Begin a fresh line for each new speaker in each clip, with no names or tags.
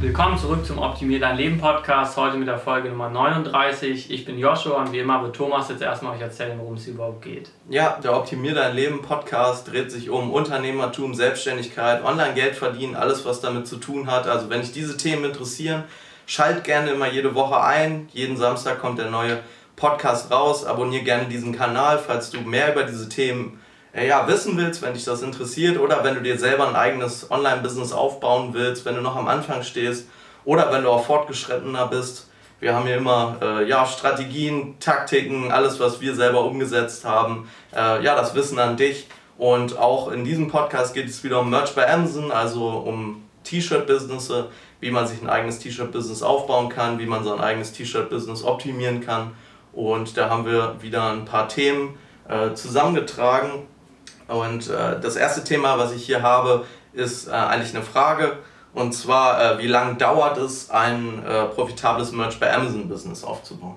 Willkommen zurück zum Optimier dein Leben Podcast. Heute mit der Folge Nummer 39. Ich bin Joshua und wie immer wird Thomas jetzt erstmal euch erzählen, worum es überhaupt geht.
Ja, der Optimier dein Leben Podcast dreht sich um Unternehmertum, Selbstständigkeit, Online-Geld verdienen, alles was damit zu tun hat. Also wenn dich diese Themen interessieren, schalt gerne immer jede Woche ein. Jeden Samstag kommt der neue Podcast raus. Abonniere gerne diesen Kanal, falls du mehr über diese Themen ja, wissen willst, wenn dich das interessiert oder wenn du dir selber ein eigenes Online-Business aufbauen willst, wenn du noch am Anfang stehst oder wenn du auch fortgeschrittener bist. Wir haben hier immer äh, ja, Strategien, Taktiken, alles, was wir selber umgesetzt haben. Äh, ja, das Wissen an dich. Und auch in diesem Podcast geht es wieder um Merch bei Amazon, also um T-Shirt-Business, wie man sich ein eigenes T-Shirt-Business aufbauen kann, wie man sein eigenes T-Shirt-Business optimieren kann. Und da haben wir wieder ein paar Themen äh, zusammengetragen und äh, das erste Thema, was ich hier habe, ist äh, eigentlich eine Frage. Und zwar, äh, wie lange dauert es, ein äh, profitables Merch bei Amazon-Business aufzubauen?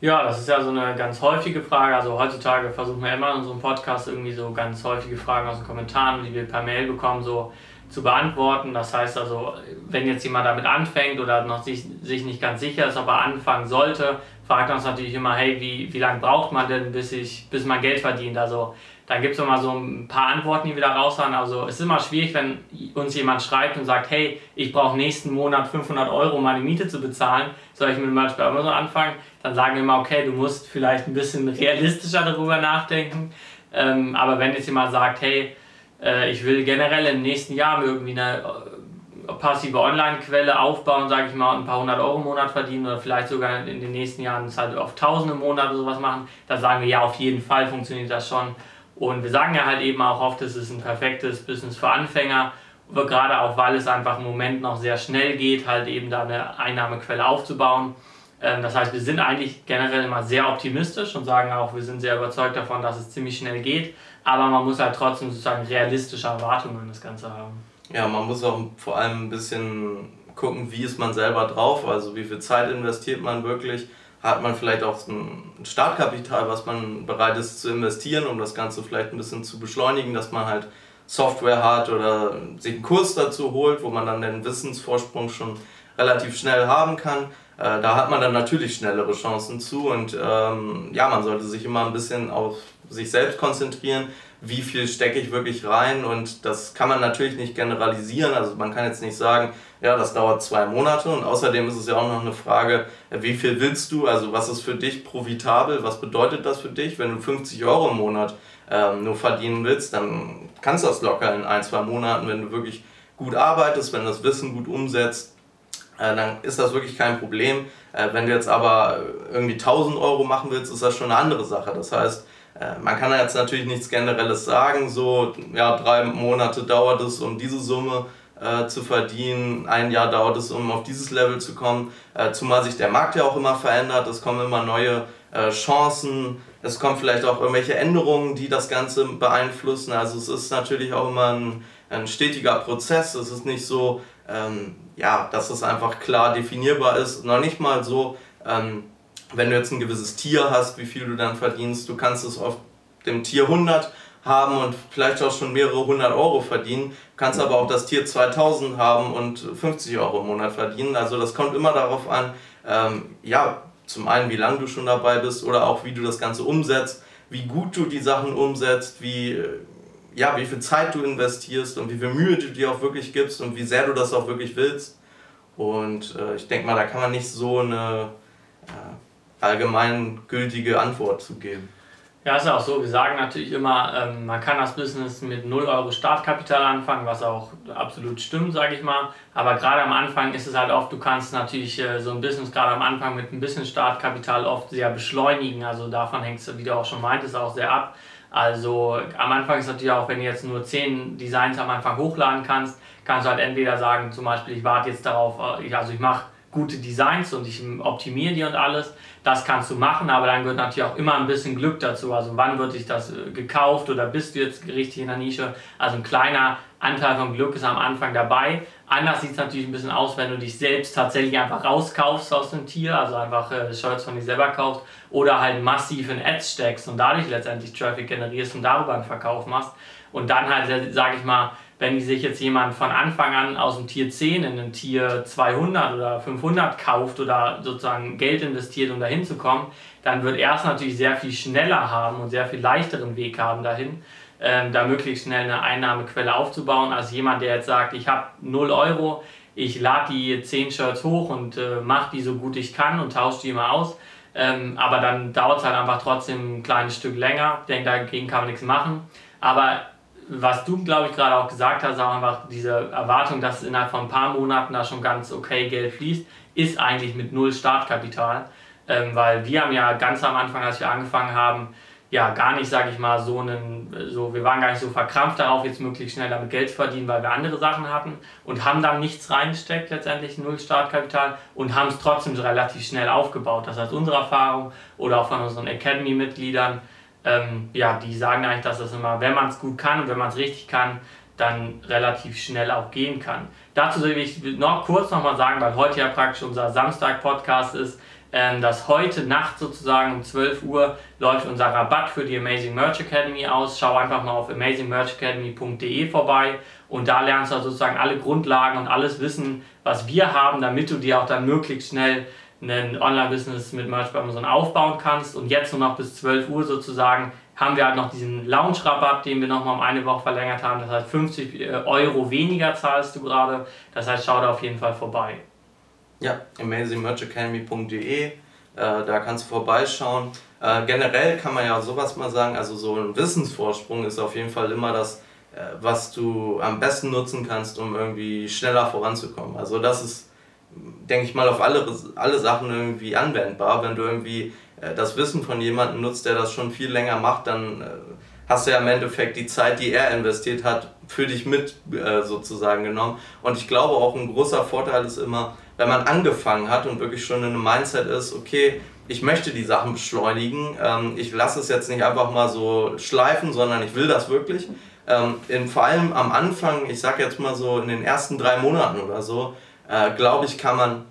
Ja, das ist ja so eine ganz häufige Frage. Also heutzutage versuchen wir immer in unserem Podcast irgendwie so ganz häufige Fragen aus den Kommentaren, die wir per Mail bekommen, so zu beantworten. Das heißt also, wenn jetzt jemand damit anfängt oder noch sich, sich nicht ganz sicher ist, ob er anfangen sollte, fragt uns natürlich immer, hey, wie, wie lange braucht man denn, bis, ich, bis man Geld verdient? Also da gibt es immer so ein paar Antworten, die wir da raushauen. Also es ist immer schwierig, wenn uns jemand schreibt und sagt, hey, ich brauche nächsten Monat 500 Euro, um meine Miete zu bezahlen, soll ich mit dem Merch bei Amazon anfangen? Dann sagen wir immer, okay, du musst vielleicht ein bisschen realistischer darüber nachdenken. Ähm, aber wenn jetzt jemand sagt, hey, äh, ich will generell im nächsten Jahr irgendwie eine äh, passive Online-Quelle aufbauen, sage ich mal, und ein paar hundert Euro im Monat verdienen oder vielleicht sogar in den nächsten Jahren es halt auf Tausende im Monat oder sowas machen, dann sagen wir, ja, auf jeden Fall funktioniert das schon. Und wir sagen ja halt eben auch oft, es ist ein perfektes Business für Anfänger, gerade auch weil es einfach im Moment noch sehr schnell geht, halt eben da eine Einnahmequelle aufzubauen. Ähm, das heißt, wir sind eigentlich generell immer sehr optimistisch und sagen auch, wir sind sehr überzeugt davon, dass es ziemlich schnell geht, aber man muss halt trotzdem sozusagen realistische Erwartungen an das Ganze haben.
Ja, man muss auch vor allem ein bisschen gucken, wie ist man selber drauf, also wie viel Zeit investiert man wirklich hat man vielleicht auch ein Startkapital, was man bereit ist zu investieren, um das Ganze vielleicht ein bisschen zu beschleunigen, dass man halt Software hat oder sich einen Kurs dazu holt, wo man dann den Wissensvorsprung schon relativ schnell haben kann. Äh, da hat man dann natürlich schnellere Chancen zu und ähm, ja, man sollte sich immer ein bisschen auf sich selbst konzentrieren, wie viel stecke ich wirklich rein und das kann man natürlich nicht generalisieren. Also man kann jetzt nicht sagen, ja, das dauert zwei Monate und außerdem ist es ja auch noch eine Frage, wie viel willst du, also was ist für dich profitabel, was bedeutet das für dich, wenn du 50 Euro im Monat ähm, nur verdienen willst, dann kannst du das locker in ein, zwei Monaten, wenn du wirklich gut arbeitest, wenn du das Wissen gut umsetzt, dann ist das wirklich kein Problem. Äh, wenn du jetzt aber irgendwie 1000 Euro machen willst, ist das schon eine andere Sache. Das heißt, äh, man kann jetzt natürlich nichts Generelles sagen, so ja, drei Monate dauert es, um diese Summe äh, zu verdienen, ein Jahr dauert es, um auf dieses Level zu kommen, äh, zumal sich der Markt ja auch immer verändert, es kommen immer neue äh, Chancen, es kommen vielleicht auch irgendwelche Änderungen, die das Ganze beeinflussen, also es ist natürlich auch immer ein, ein stetiger Prozess, es ist nicht so, ähm, ja, dass es einfach klar definierbar ist, noch nicht mal so, ähm, wenn du jetzt ein gewisses Tier hast, wie viel du dann verdienst, du kannst es auf dem Tier 100 haben und vielleicht auch schon mehrere hundert Euro verdienen, kannst aber auch das Tier 2000 haben und 50 Euro im Monat verdienen. Also das kommt immer darauf an, ähm, ja, zum einen, wie lange du schon dabei bist oder auch wie du das Ganze umsetzt, wie gut du die Sachen umsetzt, wie, ja, wie viel Zeit du investierst und wie viel Mühe du dir auch wirklich gibst und wie sehr du das auch wirklich willst. Und äh, ich denke mal, da kann man nicht so eine äh, allgemeingültige Antwort zu geben.
Ja, ist ja auch so. Wir sagen natürlich immer, ähm, man kann das Business mit 0 Euro Startkapital anfangen, was auch absolut stimmt, sage ich mal. Aber gerade am Anfang ist es halt oft, du kannst natürlich äh, so ein Business gerade am Anfang mit ein bisschen Startkapital oft sehr beschleunigen. Also davon hängt es, wie du auch schon meintest, auch sehr ab. Also am Anfang ist natürlich auch, wenn du jetzt nur 10 Designs am Anfang hochladen kannst, kannst du halt entweder sagen, zum Beispiel, ich warte jetzt darauf, äh, also ich mache gute Designs und ich optimiere die und alles. Das kannst du machen, aber dann gehört natürlich auch immer ein bisschen Glück dazu. Also wann wird dich das äh, gekauft oder bist du jetzt richtig in der Nische? Also ein kleiner Anteil vom Glück ist am Anfang dabei. Anders sieht es natürlich ein bisschen aus, wenn du dich selbst tatsächlich einfach rauskaufst aus dem Tier, also einfach äh, Shirts von dir selber kaufst oder halt massiv in Ads steckst und dadurch letztendlich Traffic generierst und darüber einen Verkauf machst. Und dann halt, sage ich mal, wenn sich jetzt jemand von Anfang an aus dem Tier 10 in ein Tier 200 oder 500 kauft oder sozusagen Geld investiert, um dahin zu kommen, dann wird er es natürlich sehr viel schneller haben und sehr viel leichteren Weg haben dahin, ähm, da möglichst schnell eine Einnahmequelle aufzubauen, als jemand, der jetzt sagt, ich habe 0 Euro, ich lade die 10 Shirts hoch und äh, mache die so gut ich kann und tausche die immer aus. Ähm, aber dann dauert es halt einfach trotzdem ein kleines Stück länger. Ich denke, dagegen kann man nichts machen. Aber was du, glaube ich, gerade auch gesagt hast, auch einfach diese Erwartung, dass innerhalb von ein paar Monaten da schon ganz okay Geld fließt, ist eigentlich mit null Startkapital. Ähm, weil wir haben ja ganz am Anfang, als wir angefangen haben, ja gar nicht, sage ich mal, so einen, so, wir waren gar nicht so verkrampft darauf, jetzt möglichst schnell damit Geld zu verdienen, weil wir andere Sachen hatten und haben dann nichts reingesteckt, letztendlich null Startkapital und haben es trotzdem relativ schnell aufgebaut. Das heißt, unsere Erfahrung oder auch von unseren Academy-Mitgliedern, ähm, ja, die sagen eigentlich, dass das immer, wenn man es gut kann und wenn man es richtig kann, dann relativ schnell auch gehen kann. Dazu will ich noch kurz nochmal sagen, weil heute ja praktisch unser Samstag-Podcast ist, ähm, dass heute Nacht sozusagen um 12 Uhr läuft unser Rabatt für die Amazing Merch Academy aus. Schau einfach mal auf amazingmerchacademy.de vorbei und da lernst du sozusagen alle Grundlagen und alles Wissen, was wir haben, damit du dir auch dann möglichst schnell ein Online-Business mit Merch bei Amazon aufbauen kannst. Und jetzt nur noch bis 12 Uhr sozusagen haben wir halt noch diesen Lounge-Rabatt, den wir nochmal um eine Woche verlängert haben. Das heißt 50 äh, Euro weniger zahlst du gerade. Das heißt, schau da auf jeden Fall vorbei.
Ja, amazingmerchacademy.de, äh, da kannst du vorbeischauen. Äh, generell kann man ja sowas mal sagen, also so ein Wissensvorsprung ist auf jeden Fall immer das, äh, was du am besten nutzen kannst, um irgendwie schneller voranzukommen. Also das ist, denke ich mal, auf alle, alle Sachen irgendwie anwendbar. Wenn du irgendwie äh, das Wissen von jemandem nutzt, der das schon viel länger macht, dann äh, hast du ja im Endeffekt die Zeit, die er investiert hat, für dich mit äh, sozusagen genommen. Und ich glaube auch ein großer Vorteil ist immer, wenn man angefangen hat und wirklich schon in einem Mindset ist, okay, ich möchte die Sachen beschleunigen, ähm, ich lasse es jetzt nicht einfach mal so schleifen, sondern ich will das wirklich. Ähm, in, vor allem am Anfang, ich sage jetzt mal so in den ersten drei Monaten oder so, äh, glaube ich, kann man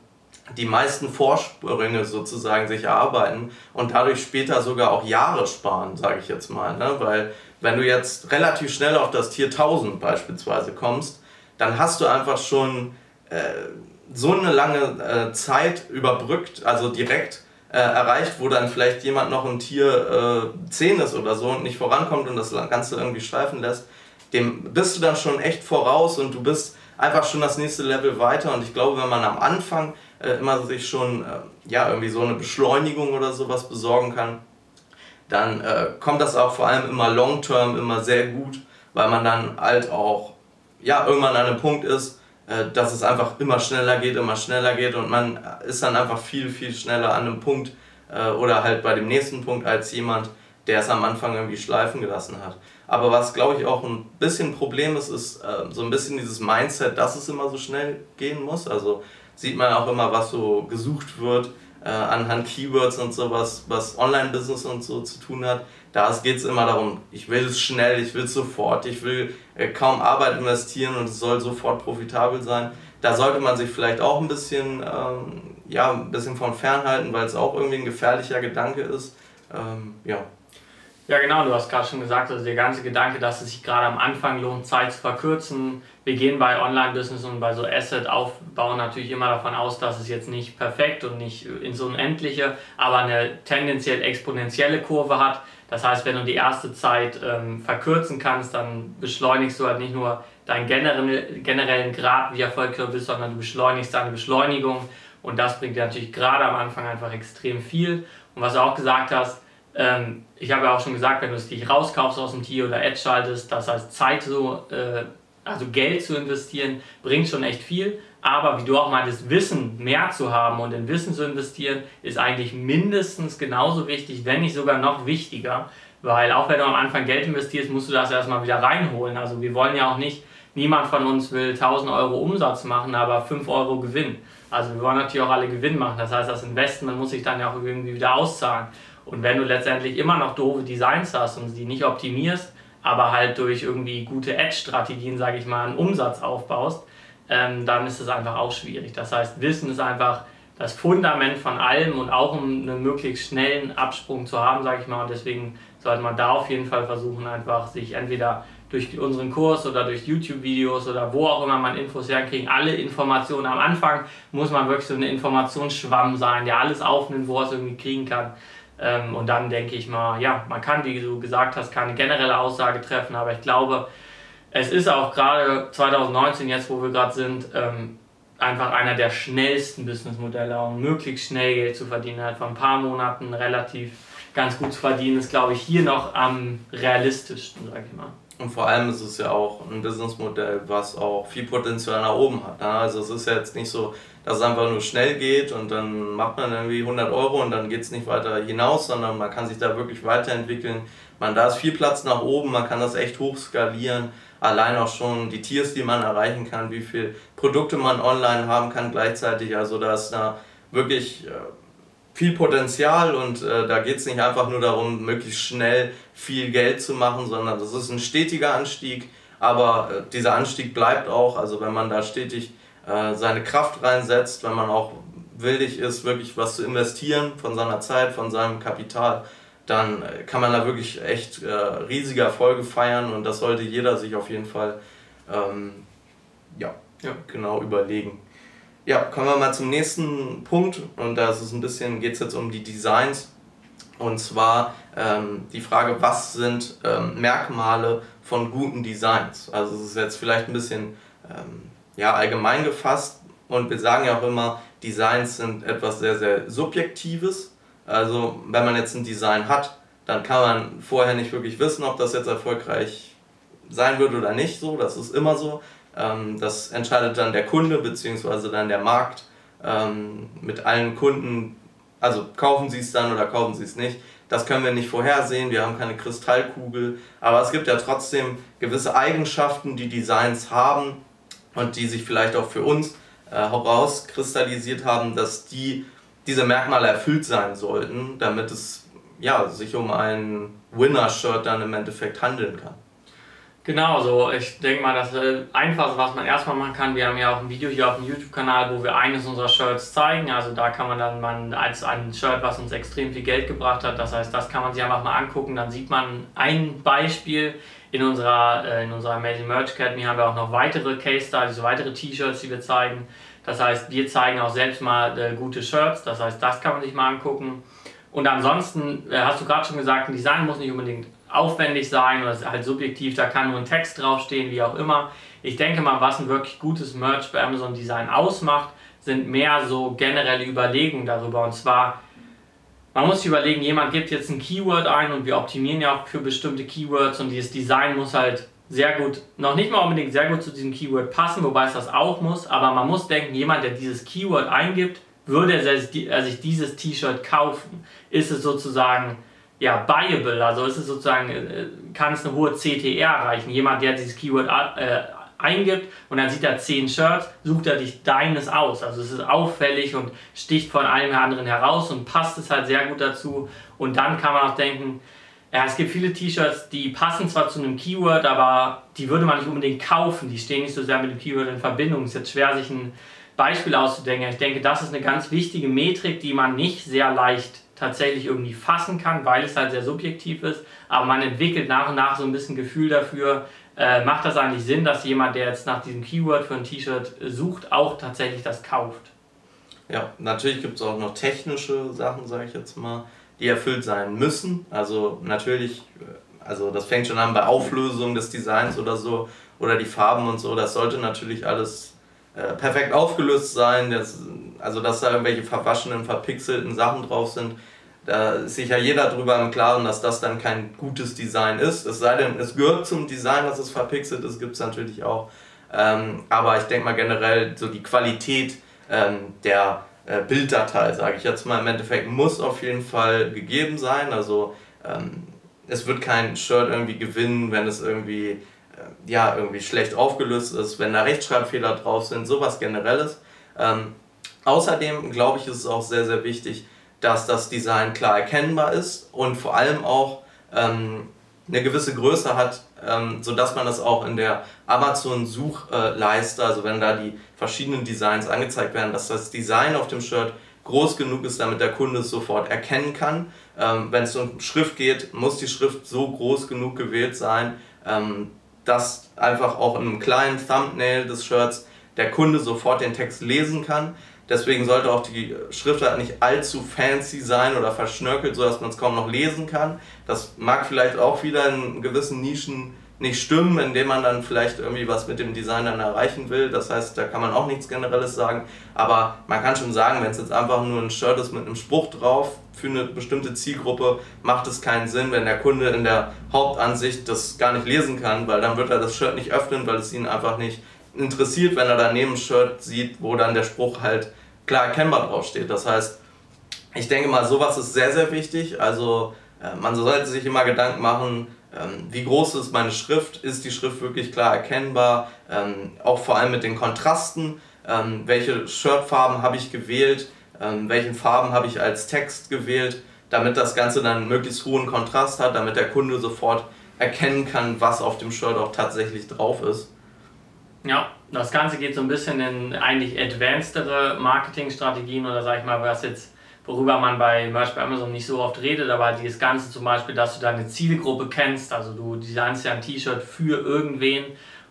die meisten Vorsprünge sozusagen sich erarbeiten und dadurch später sogar auch Jahre sparen, sage ich jetzt mal. Ne? Weil wenn du jetzt relativ schnell auf das Tier 1000 beispielsweise kommst, dann hast du einfach schon äh, so eine lange äh, Zeit überbrückt, also direkt äh, erreicht, wo dann vielleicht jemand noch ein Tier äh, 10 ist oder so und nicht vorankommt und das Ganze irgendwie schleifen lässt, dem bist du dann schon echt voraus und du bist einfach schon das nächste Level weiter und ich glaube, wenn man am Anfang äh, immer sich schon äh, ja, irgendwie so eine Beschleunigung oder sowas besorgen kann, dann äh, kommt das auch vor allem immer long-term immer sehr gut, weil man dann halt auch ja, irgendwann an einem Punkt ist, äh, dass es einfach immer schneller geht, immer schneller geht und man ist dann einfach viel, viel schneller an einem Punkt äh, oder halt bei dem nächsten Punkt als jemand, der es am Anfang irgendwie schleifen gelassen hat. Aber was glaube ich auch ein bisschen ein Problem ist, ist äh, so ein bisschen dieses Mindset, dass es immer so schnell gehen muss. Also sieht man auch immer, was so gesucht wird äh, anhand Keywords und sowas, was Online-Business und so zu tun hat. Da geht es immer darum, ich will es schnell, ich will es sofort, ich will äh, kaum Arbeit investieren und es soll sofort profitabel sein. Da sollte man sich vielleicht auch ein bisschen, ähm, ja, ein bisschen von fernhalten, weil es auch irgendwie ein gefährlicher Gedanke ist. Ähm, ja.
Ja, genau, du hast gerade schon gesagt, also der ganze Gedanke, dass es sich gerade am Anfang lohnt, Zeit zu verkürzen. Wir gehen bei Online-Business und bei so Asset-Aufbau natürlich immer davon aus, dass es jetzt nicht perfekt und nicht ins Unendliche, aber eine tendenziell exponentielle Kurve hat. Das heißt, wenn du die erste Zeit ähm, verkürzen kannst, dann beschleunigst du halt nicht nur deinen generellen, generellen Grad, wie erfolgreich du bist, sondern du beschleunigst deine Beschleunigung. Und das bringt dir natürlich gerade am Anfang einfach extrem viel. Und was du auch gesagt hast, ähm, ich habe ja auch schon gesagt, wenn du es dich rauskaufst aus dem Tier oder Ad schaltest, das heißt Zeit so, äh, also Geld zu investieren, bringt schon echt viel. Aber wie du auch meintest, Wissen mehr zu haben und in Wissen zu investieren, ist eigentlich mindestens genauso wichtig, wenn nicht sogar noch wichtiger. Weil auch wenn du am Anfang Geld investierst, musst du das erstmal wieder reinholen. Also wir wollen ja auch nicht, niemand von uns will 1000 Euro Umsatz machen, aber 5 Euro Gewinn. Also wir wollen natürlich auch alle Gewinn machen. Das heißt, das Investment muss sich dann ja auch irgendwie wieder auszahlen. Und wenn du letztendlich immer noch doofe Designs hast und die nicht optimierst, aber halt durch irgendwie gute Ad-Strategien, sage ich mal, einen Umsatz aufbaust, ähm, dann ist es einfach auch schwierig. Das heißt, Wissen ist einfach das Fundament von allem und auch um einen möglichst schnellen Absprung zu haben, sage ich mal. Und deswegen sollte man da auf jeden Fall versuchen, einfach sich entweder durch unseren Kurs oder durch YouTube-Videos oder wo auch immer man Infos herkriegen, alle Informationen. Am Anfang muss man wirklich so ein Informationsschwamm sein, der alles aufnimmt, wo er es irgendwie kriegen kann. Ähm, und dann denke ich mal, ja, man kann, wie du gesagt hast, keine generelle Aussage treffen, aber ich glaube, es ist auch gerade 2019, jetzt wo wir gerade sind, ähm, einfach einer der schnellsten Businessmodelle, um möglichst schnell Geld zu verdienen. Halt vor ein paar Monaten relativ ganz gut zu verdienen, ist glaube ich hier noch am realistischsten, sag ich mal.
Und vor allem ist es ja auch ein Businessmodell, was auch viel Potenzial nach oben hat. Ne? Also es ist ja jetzt nicht so, dass es einfach nur schnell geht und dann macht man irgendwie 100 Euro und dann geht es nicht weiter hinaus, sondern man kann sich da wirklich weiterentwickeln. Man, da ist viel Platz nach oben, man kann das echt hoch skalieren. Allein auch schon die Tiers, die man erreichen kann, wie viele Produkte man online haben kann gleichzeitig. Also da ist da wirklich äh, viel Potenzial und äh, da geht es nicht einfach nur darum, möglichst schnell viel Geld zu machen, sondern das ist ein stetiger Anstieg, aber äh, dieser Anstieg bleibt auch, also wenn man da stetig äh, seine Kraft reinsetzt, wenn man auch willig ist, wirklich was zu investieren von seiner Zeit, von seinem Kapital, dann äh, kann man da wirklich echt äh, riesige Erfolge feiern. Und das sollte jeder sich auf jeden Fall ähm, ja, ja, genau überlegen. Ja, kommen wir mal zum nächsten Punkt und da ist es ein bisschen, geht es jetzt um die Designs und zwar ähm, die Frage, was sind ähm, Merkmale von guten Designs? Also es ist jetzt vielleicht ein bisschen ähm, ja, allgemein gefasst und wir sagen ja auch immer, Designs sind etwas sehr, sehr Subjektives. Also wenn man jetzt ein Design hat, dann kann man vorher nicht wirklich wissen, ob das jetzt erfolgreich sein wird oder nicht. So, das ist immer so. Ähm, das entscheidet dann der Kunde bzw. dann der Markt ähm, mit allen Kunden. Also kaufen sie es dann oder kaufen sie es nicht. Das können wir nicht vorhersehen, wir haben keine Kristallkugel, aber es gibt ja trotzdem gewisse Eigenschaften, die Designs haben und die sich vielleicht auch für uns äh, herauskristallisiert haben, dass die diese Merkmale erfüllt sein sollten, damit es ja, sich um ein Winner-Shirt dann im Endeffekt handeln kann.
Genau, so ich denke mal, das Einfachste, was man erstmal machen kann, wir haben ja auch ein Video hier auf dem YouTube-Kanal, wo wir eines unserer Shirts zeigen. Also da kann man dann man als ein Shirt, was uns extrem viel Geld gebracht hat, das heißt, das kann man sich einfach mal angucken. Dann sieht man ein Beispiel in unserer, äh, in unserer Amazing Merch Academy haben wir auch noch weitere Case Studies, weitere T-Shirts, die wir zeigen. Das heißt, wir zeigen auch selbst mal äh, gute Shirts, das heißt, das kann man sich mal angucken. Und ansonsten äh, hast du gerade schon gesagt, ein Design muss nicht unbedingt aufwendig sein oder halt subjektiv, da kann nur ein Text draufstehen, wie auch immer. Ich denke mal, was ein wirklich gutes Merch bei Amazon Design ausmacht, sind mehr so generelle Überlegungen darüber. Und zwar, man muss sich überlegen, jemand gibt jetzt ein Keyword ein und wir optimieren ja auch für bestimmte Keywords und dieses Design muss halt sehr gut, noch nicht mal unbedingt sehr gut zu diesem Keyword passen, wobei es das auch muss, aber man muss denken, jemand, der dieses Keyword eingibt, würde er sich dieses T-Shirt kaufen? Ist es sozusagen ja, buyable, also ist es sozusagen, äh, kann es eine hohe CTR erreichen. Jemand, der dieses Keyword äh, eingibt und dann sieht er 10 Shirts, sucht er dich deines aus. Also es ist auffällig und sticht von einem anderen heraus und passt es halt sehr gut dazu. Und dann kann man auch denken, ja, es gibt viele T-Shirts, die passen zwar zu einem Keyword, aber die würde man nicht unbedingt kaufen. Die stehen nicht so sehr mit dem Keyword in Verbindung. Es ist jetzt schwer, sich ein Beispiel auszudenken. Ich denke, das ist eine ganz wichtige Metrik, die man nicht sehr leicht tatsächlich irgendwie fassen kann, weil es halt sehr subjektiv ist. Aber man entwickelt nach und nach so ein bisschen Gefühl dafür, äh, macht das eigentlich Sinn, dass jemand, der jetzt nach diesem Keyword für ein T-Shirt sucht, auch tatsächlich das kauft.
Ja, natürlich gibt es auch noch technische Sachen, sage ich jetzt mal, die erfüllt sein müssen. Also natürlich, äh, also das fängt schon an bei Auflösung des Designs oder so oder die Farben und so. Das sollte natürlich alles äh, perfekt aufgelöst sein. Das, also dass da irgendwelche verwaschenen, verpixelten Sachen drauf sind. Da ist sich ja jeder drüber im Klaren, dass das dann kein gutes Design ist. Es sei denn, es gehört zum Design, dass es verpixelt ist, gibt es natürlich auch. Ähm, aber ich denke mal generell, so die Qualität ähm, der äh, Bilddatei, sage ich jetzt mal, im Endeffekt muss auf jeden Fall gegeben sein. Also ähm, es wird kein Shirt irgendwie gewinnen, wenn es irgendwie, äh, ja, irgendwie schlecht aufgelöst ist, wenn da Rechtschreibfehler drauf sind, sowas generelles. Außerdem glaube ich, ist es auch sehr, sehr wichtig, dass das Design klar erkennbar ist und vor allem auch ähm, eine gewisse Größe hat, ähm, sodass man das auch in der Amazon-Suchleiste, also wenn da die verschiedenen Designs angezeigt werden, dass das Design auf dem Shirt groß genug ist, damit der Kunde es sofort erkennen kann. Ähm, Wenn es um Schrift geht, muss die Schrift so groß genug gewählt sein, ähm, dass einfach auch in einem kleinen Thumbnail des Shirts der Kunde sofort den Text lesen kann. Deswegen sollte auch die Schriftart nicht allzu fancy sein oder verschnörkelt, sodass man es kaum noch lesen kann. Das mag vielleicht auch wieder in gewissen Nischen nicht stimmen, indem man dann vielleicht irgendwie was mit dem Design dann erreichen will. Das heißt, da kann man auch nichts Generelles sagen. Aber man kann schon sagen, wenn es jetzt einfach nur ein Shirt ist mit einem Spruch drauf, für eine bestimmte Zielgruppe macht es keinen Sinn, wenn der Kunde in der Hauptansicht das gar nicht lesen kann, weil dann wird er das Shirt nicht öffnen, weil es ihn einfach nicht interessiert, wenn er daneben ein Shirt sieht, wo dann der Spruch halt klar erkennbar draufsteht. Das heißt, ich denke mal, sowas ist sehr, sehr wichtig. Also äh, man sollte sich immer Gedanken machen, ähm, wie groß ist meine Schrift, ist die Schrift wirklich klar erkennbar, ähm, auch vor allem mit den Kontrasten, ähm, welche Shirtfarben habe ich gewählt, welchen Farben habe ich als Text gewählt, damit das Ganze dann möglichst hohen Kontrast hat, damit der Kunde sofort erkennen kann, was auf dem Shirt auch tatsächlich drauf ist.
Ja, das Ganze geht so ein bisschen in eigentlich advancedere Marketingstrategien oder sag ich mal, was jetzt worüber man bei bei Amazon nicht so oft redet, aber dieses Ganze zum Beispiel, dass du deine Zielgruppe kennst, also du designst ja ein T-Shirt für irgendwen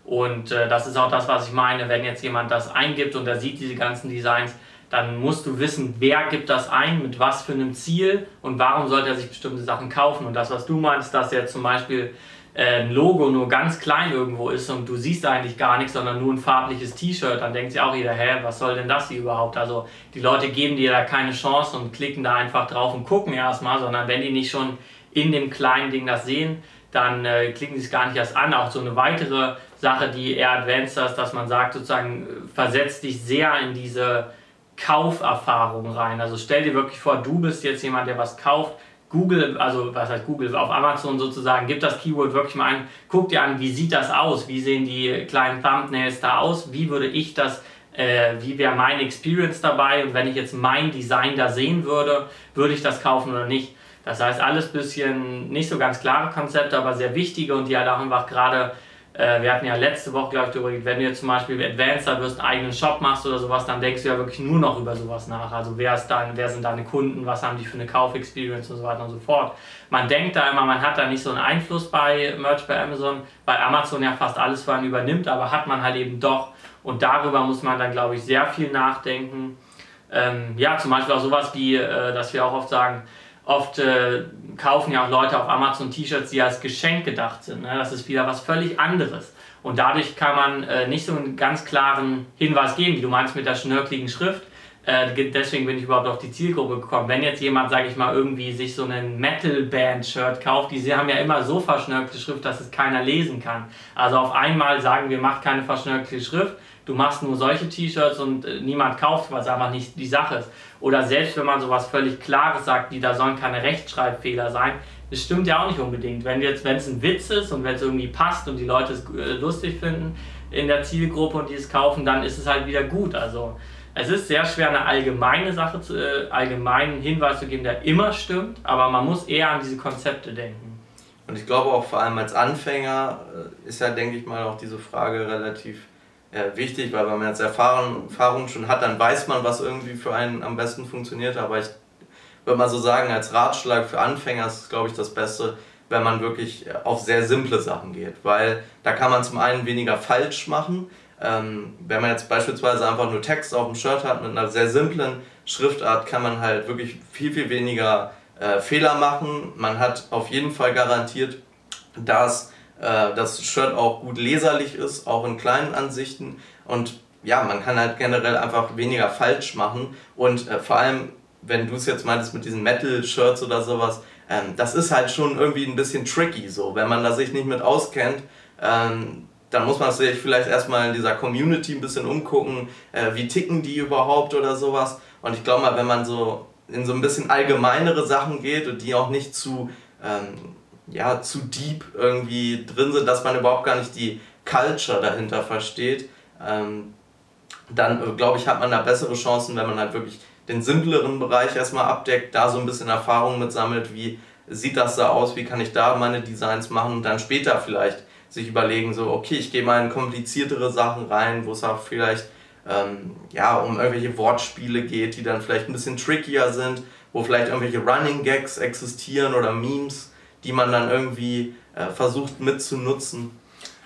und äh, das ist auch das, was ich meine, wenn jetzt jemand das eingibt und er sieht diese ganzen Designs, dann musst du wissen, wer gibt das ein, mit was für einem Ziel und warum sollte er sich bestimmte Sachen kaufen. Und das, was du meinst, dass er zum Beispiel ein Logo nur ganz klein irgendwo ist und du siehst eigentlich gar nichts, sondern nur ein farbliches T-Shirt, dann denkt sich auch jeder, hä, was soll denn das hier überhaupt? Also die Leute geben dir da keine Chance und klicken da einfach drauf und gucken erstmal, sondern wenn die nicht schon in dem kleinen Ding das sehen, dann äh, klicken sie es gar nicht erst an. Auch so eine weitere Sache, die eher advanced ist, dass man sagt, sozusagen, versetzt dich sehr in diese Kauferfahrung rein. Also stell dir wirklich vor, du bist jetzt jemand, der was kauft Google, also was heißt Google, auf Amazon sozusagen, gib das Keyword wirklich mal ein, guck dir an, wie sieht das aus, wie sehen die kleinen Thumbnails da aus, wie würde ich das, äh, wie wäre meine Experience dabei? Und wenn ich jetzt mein Design da sehen würde, würde ich das kaufen oder nicht. Das heißt, alles bisschen nicht so ganz klare Konzepte, aber sehr wichtige und die halt auch einfach gerade äh, wir hatten ja letzte Woche, glaube ich, darüber wenn du jetzt zum Beispiel Advancer wirst, einen eigenen Shop machst oder sowas, dann denkst du ja wirklich nur noch über sowas nach. Also wer, ist dein, wer sind deine Kunden, was haben die für eine Kaufexperience und so weiter und so fort. Man denkt da immer, man hat da nicht so einen Einfluss bei Merch bei Amazon, weil Amazon ja fast alles für übernimmt, aber hat man halt eben doch. Und darüber muss man dann, glaube ich, sehr viel nachdenken. Ähm, ja, zum Beispiel auch sowas wie, äh, dass wir auch oft sagen, Oft äh, kaufen ja auch Leute auf Amazon T-Shirts, die als Geschenk gedacht sind. Ne? Das ist wieder was völlig anderes. Und dadurch kann man äh, nicht so einen ganz klaren Hinweis geben, wie du meinst mit der schnörkeligen Schrift. Äh, deswegen bin ich überhaupt auf die Zielgruppe gekommen. Wenn jetzt jemand, sage ich mal, irgendwie sich so einen Metal-Band-Shirt kauft, die haben ja immer so verschnörkelte Schrift, dass es keiner lesen kann. Also auf einmal sagen wir, macht keine verschnörkelte Schrift, du machst nur solche T-Shirts und äh, niemand kauft, was einfach nicht die Sache ist. Oder selbst wenn man sowas völlig Klares sagt, wie da sollen keine Rechtschreibfehler sein, das stimmt ja auch nicht unbedingt. Wenn jetzt, wenn es ein Witz ist und wenn es irgendwie passt und die Leute es äh, lustig finden in der Zielgruppe und die es kaufen, dann ist es halt wieder gut. Also es ist sehr schwer, eine allgemeine Sache, zu, äh, allgemeinen Hinweis zu geben, der immer stimmt, aber man muss eher an diese Konzepte denken.
Und ich glaube auch vor allem als Anfänger äh, ist ja, denke ich mal, auch diese Frage relativ äh, wichtig, weil wenn man jetzt Erfahrung, Erfahrung schon hat, dann weiß man, was irgendwie für einen am besten funktioniert. Aber ich würde mal so sagen, als Ratschlag für Anfänger ist es, glaube ich, das Beste, wenn man wirklich auf sehr simple Sachen geht. Weil da kann man zum einen weniger falsch machen. Ähm, wenn man jetzt beispielsweise einfach nur Text auf dem Shirt hat mit einer sehr simplen Schriftart, kann man halt wirklich viel, viel weniger äh, Fehler machen. Man hat auf jeden Fall garantiert, dass äh, das Shirt auch gut leserlich ist, auch in kleinen Ansichten. Und ja, man kann halt generell einfach weniger falsch machen. Und äh, vor allem, wenn du es jetzt meintest mit diesen Metal-Shirts oder sowas, ähm, das ist halt schon irgendwie ein bisschen tricky so. Wenn man da sich nicht mit auskennt, ähm, dann muss man sich vielleicht erstmal in dieser Community ein bisschen umgucken, äh, wie ticken die überhaupt oder sowas. Und ich glaube mal, wenn man so in so ein bisschen allgemeinere Sachen geht und die auch nicht zu ähm, ja, zu deep irgendwie drin sind, dass man überhaupt gar nicht die Culture dahinter versteht, ähm, dann äh, glaube ich, hat man da bessere Chancen, wenn man halt wirklich den simpleren Bereich erstmal abdeckt, da so ein bisschen Erfahrung mit sammelt, wie sieht das da aus, wie kann ich da meine Designs machen und dann später vielleicht sich überlegen, so, okay, ich gehe mal in kompliziertere Sachen rein, wo es auch vielleicht ähm, ja, um irgendwelche Wortspiele geht, die dann vielleicht ein bisschen trickier sind, wo vielleicht irgendwelche Running Gags existieren oder Memes, die man dann irgendwie äh, versucht mitzunutzen.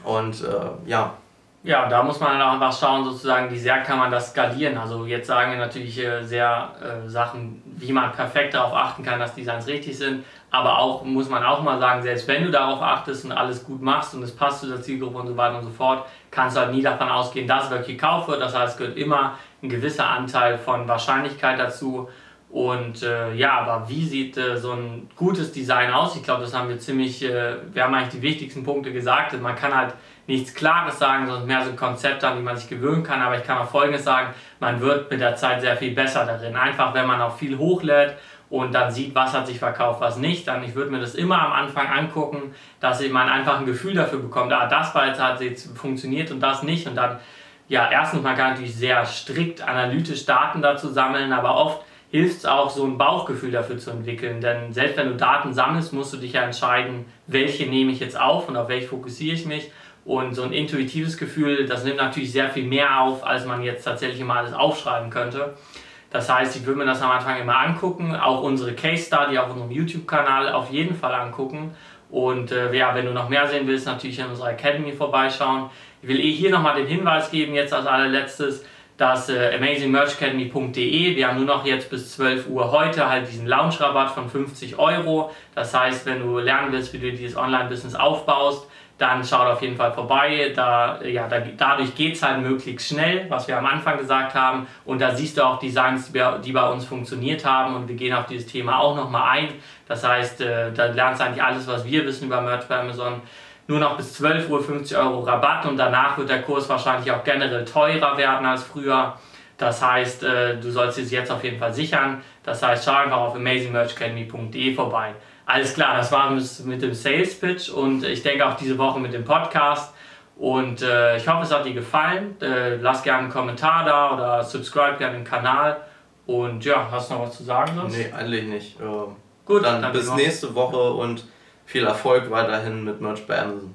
Und äh, ja,
ja, da muss man dann auch einfach schauen, sozusagen, wie sehr kann man das skalieren. Also jetzt sagen wir natürlich äh, sehr äh, Sachen, wie man perfekt darauf achten kann, dass Designs richtig sind. Aber auch muss man auch mal sagen, selbst wenn du darauf achtest und alles gut machst und es passt zu der Zielgruppe und so weiter und so fort, kannst du halt nie davon ausgehen, dass es wirklich gekauft wird. Das heißt, es gehört immer ein gewisser Anteil von Wahrscheinlichkeit dazu. Und äh, ja, aber wie sieht äh, so ein gutes Design aus? Ich glaube, das haben wir ziemlich, äh, wir haben eigentlich die wichtigsten Punkte gesagt. Man kann halt nichts Klares sagen, sondern mehr so ein Konzept an die man sich gewöhnen kann. Aber ich kann auch Folgendes sagen, man wird mit der Zeit sehr viel besser darin. Einfach, wenn man auch viel hochlädt und dann sieht, was hat sich verkauft, was nicht. Dann ich würde mir das immer am Anfang angucken, dass man einfach ein Gefühl dafür bekommt, ah, das war jetzt, hat jetzt funktioniert und das nicht. Und dann, ja, erstens, man kann natürlich sehr strikt analytisch Daten dazu sammeln, aber oft hilft es auch, so ein Bauchgefühl dafür zu entwickeln. Denn selbst wenn du Daten sammelst, musst du dich ja entscheiden, welche nehme ich jetzt auf und auf welche fokussiere ich mich. Und so ein intuitives Gefühl, das nimmt natürlich sehr viel mehr auf, als man jetzt tatsächlich mal alles aufschreiben könnte. Das heißt, ich würde mir das am Anfang immer angucken, auch unsere Case Study auf unserem YouTube-Kanal auf jeden Fall angucken. Und äh, ja, wenn du noch mehr sehen willst, natürlich in unserer Academy vorbeischauen. Ich will eh hier nochmal den Hinweis geben, jetzt als allerletztes, dass äh, amazingmerchacademy.de, wir haben nur noch jetzt bis 12 Uhr heute halt diesen Launch-Rabatt von 50 Euro. Das heißt, wenn du lernen willst, wie du dieses Online-Business aufbaust, dann schaut auf jeden Fall vorbei. Da, ja, da, dadurch geht es halt möglichst schnell, was wir am Anfang gesagt haben. Und da siehst du auch Designs, die bei uns funktioniert haben. Und wir gehen auf dieses Thema auch nochmal ein. Das heißt, äh, da lernst du eigentlich alles, was wir wissen über Merch bei Amazon. Nur noch bis 12 Uhr 50 Euro Rabatt und danach wird der Kurs wahrscheinlich auch generell teurer werden als früher. Das heißt, äh, du sollst es jetzt auf jeden Fall sichern. Das heißt, schau einfach auf amazingmerchacademy.de vorbei. Alles klar, das war mit dem Sales Pitch und ich denke auch diese Woche mit dem Podcast. Und äh, ich hoffe, es hat dir gefallen. Äh, lass gerne einen Kommentar da oder subscribe gerne den Kanal. Und ja, hast du noch was zu sagen sonst?
Nee, eigentlich nicht. Ähm, Gut, dann, dann bis nächste Woche und viel Erfolg weiterhin mit Merch bei Amazon.